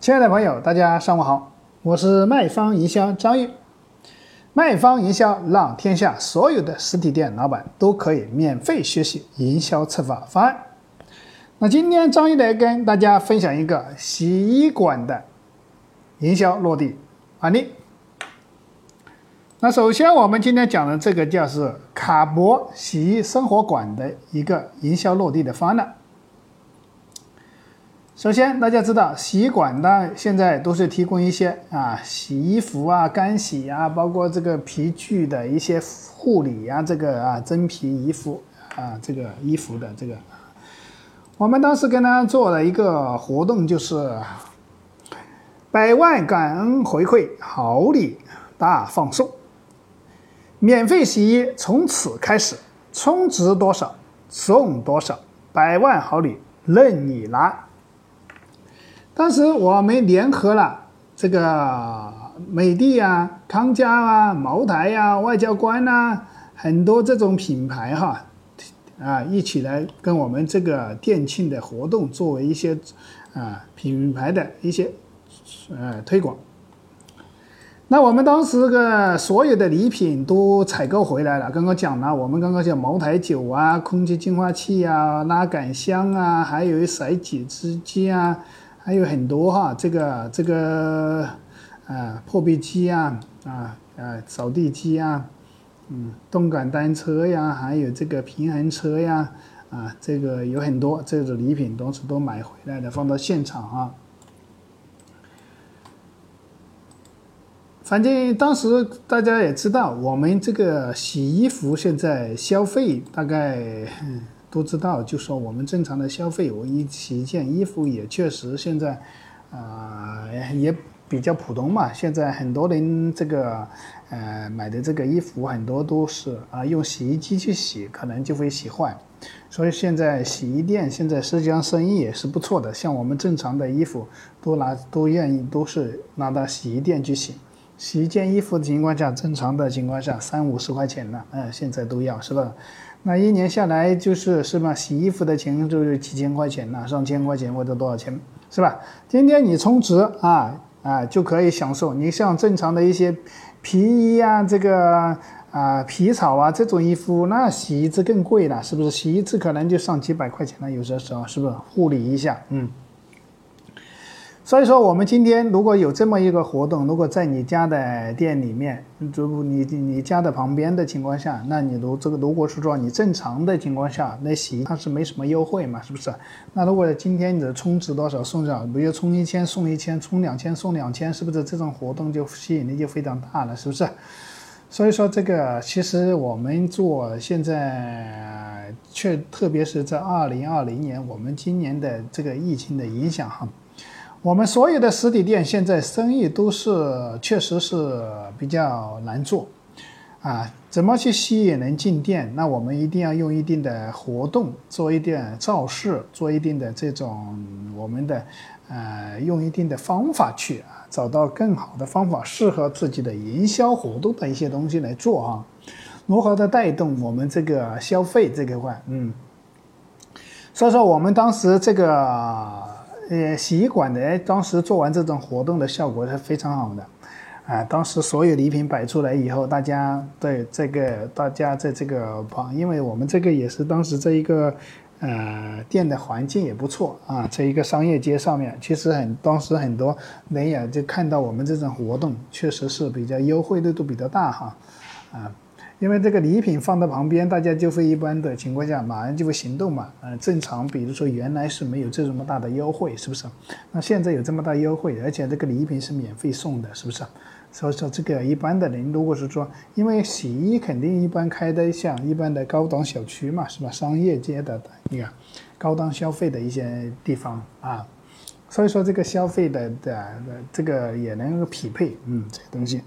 亲爱的朋友，大家上午好，我是卖方营销张玉。卖方营销让天下所有的实体店老板都可以免费学习营销策划方案。那今天张玉来跟大家分享一个洗衣馆的营销落地案例。那首先我们今天讲的这个叫是卡博洗衣生活馆的一个营销落地的方案。首先，大家知道洗衣馆呢，现在都是提供一些啊洗衣服啊、干洗啊，包括这个皮具的一些护理呀，这个啊真皮衣服啊，这个衣服的这个。我们当时跟他做了一个活动，就是百万感恩回馈，好礼大放送，免费洗衣从此开始，充值多少送多少，百万好礼任你拿。当时我们联合了这个美的啊、康佳啊、茅台呀、外交官呐，很多这种品牌哈，啊，一起来跟我们这个店庆的活动作为一些啊品牌的一些呃推广。那我们当时个所有的礼品都采购回来了，刚刚讲了，我们刚刚讲茅台酒啊、空气净化器啊、拉杆箱啊，还有甩几只机啊。还有很多哈，这个这个，啊，破壁机啊，啊啊，扫地机啊，嗯，动感单车呀，还有这个平衡车呀，啊，这个有很多这种礼品，都是都买回来的，放到现场啊。反正当时大家也知道，我们这个洗衣服现在消费大概。都知道，就说我们正常的消费，我一洗一件衣服也确实现在，啊，也比较普通嘛。现在很多人这个，呃，买的这个衣服很多都是啊用洗衣机去洗，可能就会洗坏。所以现在洗衣店现在实际上生意也是不错的。像我们正常的衣服，都拿都愿意都是拿到洗衣店去洗。洗一件衣服的情况下，正常的情况下三五十块钱呢，嗯，现在都要是吧？那一年下来就是是吧？洗衣服的钱就是几千块钱呢，上千块钱或者多少钱，是吧？今天你充值啊啊就可以享受。你像正常的一些皮衣啊，这个啊皮草啊这种衣服，那洗一次更贵了，是不是？洗一次可能就上几百块钱了，有些时候是不是？护理一下，嗯。所以说，我们今天如果有这么一个活动，如果在你家的店里面，如果你你家的旁边的情况下，那你如这个如果是说你正常的情况下，那洗它是没什么优惠嘛，是不是？那如果今天你的充值多少送多少，比如充一千送一千，充两千送两千，是不是这种活动就吸引力就非常大了，是不是？所以说这个其实我们做现在，却特别是在二零二零年，我们今年的这个疫情的影响哈。我们所有的实体店现在生意都是确实是比较难做，啊，怎么去吸引人进店？那我们一定要用一定的活动，做一点造势，做一定的这种我们的，呃，用一定的方法去啊，找到更好的方法，适合自己的营销活动的一些东西来做啊，如何的带动我们这个消费这个块？嗯，所以说我们当时这个。呃，洗衣馆的当时做完这种活动的效果是非常好的，啊，当时所有礼品摆出来以后，大家对这个，大家在这个旁，因为我们这个也是当时这一个，呃，店的环境也不错啊，在一个商业街上面，其实很当时很多人也就看到我们这种活动，确实是比较优惠力度比较大哈，啊。因为这个礼品放在旁边，大家就会一般的情况下马上就会行动嘛。嗯，正常，比如说原来是没有这么大的优惠，是不是？那现在有这么大优惠，而且这个礼品是免费送的，是不是？所以说这个一般的人，如果是说，因为洗衣肯定一般开的像一般的高档小区嘛，是吧？商业街的一个高档消费的一些地方啊，所以说这个消费的的这个也能够匹配，嗯，这个东西。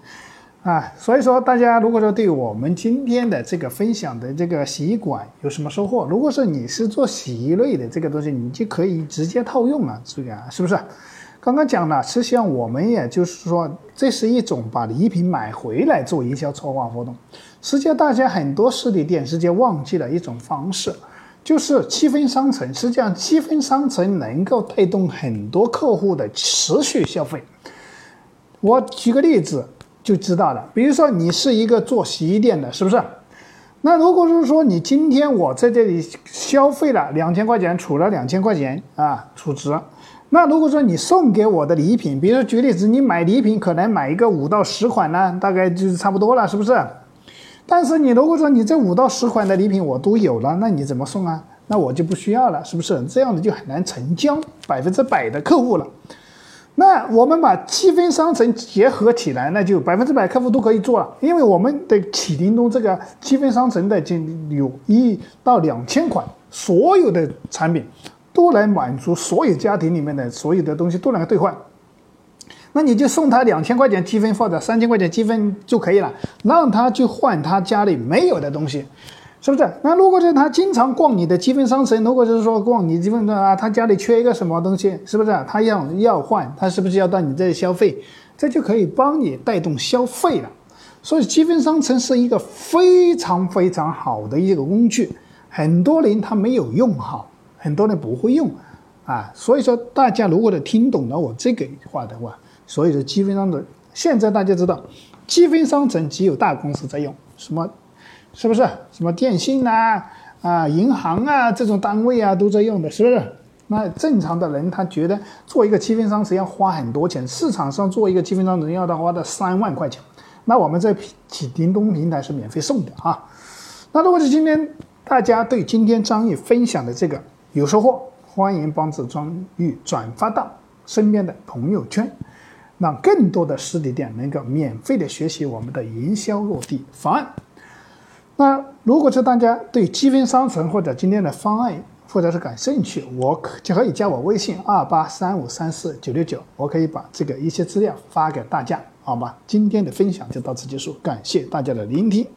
啊，所以说大家如果说对我们今天的这个分享的这个洗衣馆有什么收获，如果是你是做洗衣类的这个东西，你就可以直接套用了，这个是不是？刚刚讲了，实际上我们也就是说，这是一种把礼品买回来做营销策划活动。实际上，大家很多实体店直接忘记了一种方式，就是积分商城。实际上，积分商城能够带动很多客户的持续消费。我举个例子就知道了，比如说你是一个做洗衣店的，是不是？那如果是说你今天我在这里消费了两千块钱，储了两千块钱啊，储值。那如果说你送给我的礼品，比如说举例子，你买礼品可能买一个五到十款呢，大概就是差不多了，是不是？但是你如果说你这五到十款的礼品我都有了，那你怎么送啊？那我就不需要了，是不是？这样子就很难成交百分之百的客户了。那我们把积分商城结合起来，那就百分之百客户都可以做了，因为我们的启叮咚这个积分商城的就有一到两千款，所有的产品都能满足所有家庭里面的所有的东西都能兑换。那你就送他两千块钱积分或者三千块钱积分就可以了，让他去换他家里没有的东西。是不是？那如果是他经常逛你的积分商城，如果就是说逛你积分的啊，他家里缺一个什么东西，是不是？他要要换，他是不是要到你这里消费？这就可以帮你带动消费了。所以积分商城是一个非常非常好的一个工具，很多人他没有用好，很多人不会用啊。所以说大家如果听懂了我这个话的话，所以说积分商城现在大家知道，积分商城只有大公司在用，什么？是不是什么电信呐啊银行啊这种单位啊都在用的，是不是？那正常的人他觉得做一个积分商城要花很多钱，市场上做一个积分商城要他花的三万块钱，那我们在启叮咚平台是免费送的啊。那如果是今天大家对今天张玉分享的这个有收获，欢迎帮助张玉转发到身边的朋友圈，让更多的实体店能够免费的学习我们的营销落地方案。那如果是大家对积分商城或者今天的方案或者是感兴趣，我可就可以加我微信二八三五三四九六九，我可以把这个一些资料发给大家，好吧？今天的分享就到此结束，感谢大家的聆听。